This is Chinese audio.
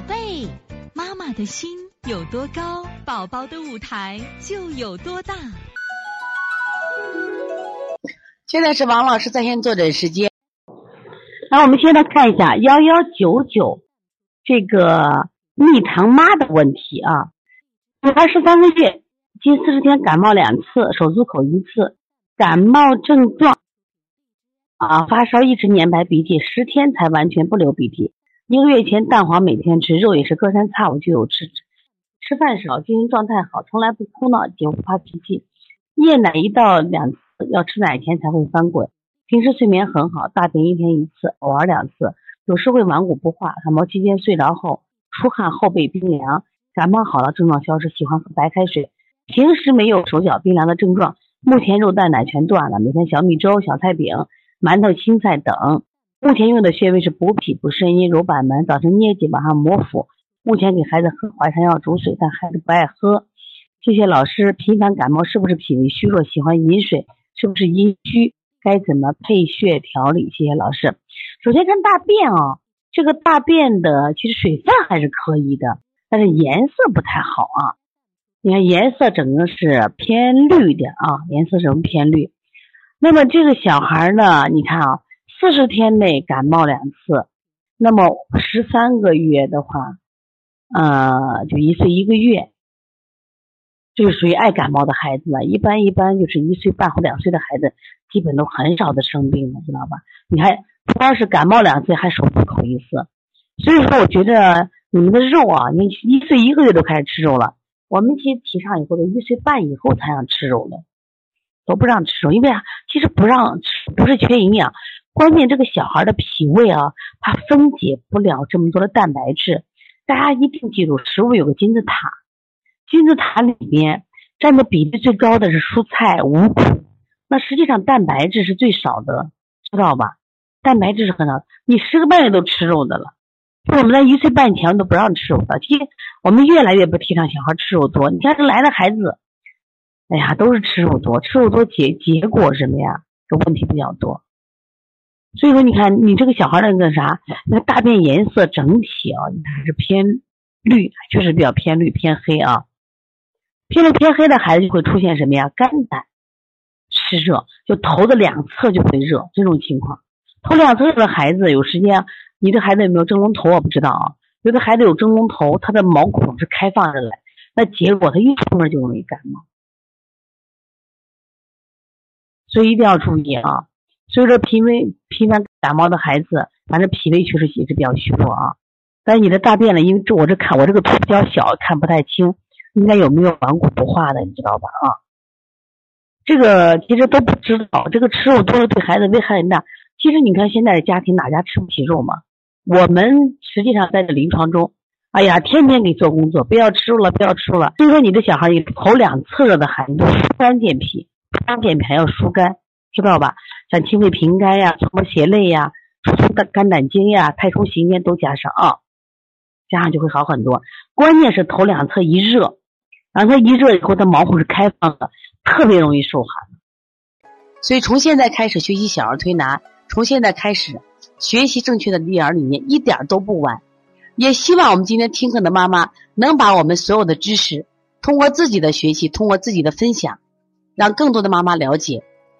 宝贝，妈妈的心有多高，宝宝的舞台就有多大。现在是王老师在线坐诊时间。那我们现在看一下幺幺九九这个蜜糖妈的问题啊，女孩十三个月，近四十天感冒两次，手足口一次，感冒症状啊，发烧一直粘白鼻涕，十天才完全不流鼻涕。一个月前蛋黄每天吃，肉也是隔三差五就有吃，吃饭少，精神状态好，从来不哭闹，也不发脾气。夜奶一到两，要吃奶前才会翻滚。平时睡眠很好，大便一天一次，偶尔两次，有时会顽固不化。感冒期间睡着后出汗，后背冰凉。感冒好了，症状消失，喜欢喝白开水。平时没有手脚冰凉的症状，目前肉蛋奶全断了，每天小米粥、小菜饼、馒头、青菜等。目前用的穴位是补脾、补肾阴、揉板门，早晨捏脊，晚上摩腹。目前给孩子喝淮山药煮水，但孩子不爱喝。谢谢老师。频繁感冒是不是脾胃虚弱？喜欢饮水是不是阴虚？该怎么配穴调理？谢谢老师。首先看大便啊，这个大便的其实水分还是可以的，但是颜色不太好啊。你看颜色整个是偏绿的啊，颜色什么偏绿？那么这个小孩呢，你看啊。四十天内感冒两次，那么十三个月的话，呃，就一岁一个月，这就属于爱感冒的孩子了。一般一般就是一岁半或两岁的孩子，基本都很少的生病了，知道吧？你还，不光是感冒两次，还手足口一次。所以说，我觉得你们的肉啊，你一岁一个月都开始吃肉了。我们其实提倡以后的一岁半以后才让吃肉的，都不让吃肉，因为啊，其实不让吃不是缺营养。关键这个小孩的脾胃啊，它分解不了这么多的蛋白质。大家一定记住，食物有个金字塔，金字塔里面占的比例最高的是蔬菜五谷，那实际上蛋白质是最少的，知道吧？蛋白质是很少，你十个半月都吃肉的了，我们在一岁半前都不让吃肉的。其实我们越来越不提倡小孩吃肉多。你看这来的孩子，哎呀，都是吃肉多，吃肉多结结果什么呀？这问题比较多。所以说，你看你这个小孩那个啥，那大便颜色整体啊，你看是偏绿，确实比较偏绿偏黑啊。偏绿偏黑的孩子就会出现什么呀？肝胆湿热，就头的两侧就会热这种情况。头两侧的孩子有时间，你这孩子有没有蒸笼头？我不知道啊。有的孩子有蒸笼头，他的毛孔是开放着的，那结果他一出门就容易感冒。所以一定要注意啊。所以说，频胃频繁感冒的孩子，反正脾胃确实也是比较虚弱啊。但是你的大便呢，因为这我这看我这个图比较小，看不太清，应该有没有顽固不化的，你知道吧？啊，这个其实都不知道。这个吃肉多了对孩子危害很大。其实你看现在的家庭哪家吃不起肉嘛？我们实际上在这临床中，哎呀，天天给做工作，不要吃肉了，不要吃肉了。所以说你的小孩你头两侧的寒都疏肝健脾，肝健脾还要疏肝。知道吧？像清肺平肝呀、搓摩胁肋呀、疏通肝肝胆经呀、太冲行间都加上啊，加上就会好很多。关键是头两侧一热，两侧一热以后，它毛孔是开放的，特别容易受寒。所以从现在开始学习小儿推拿，从现在开始学习正确的育儿理念，一点都不晚。也希望我们今天听课的妈妈能把我们所有的知识，通过自己的学习，通过自己的分享，让更多的妈妈了解。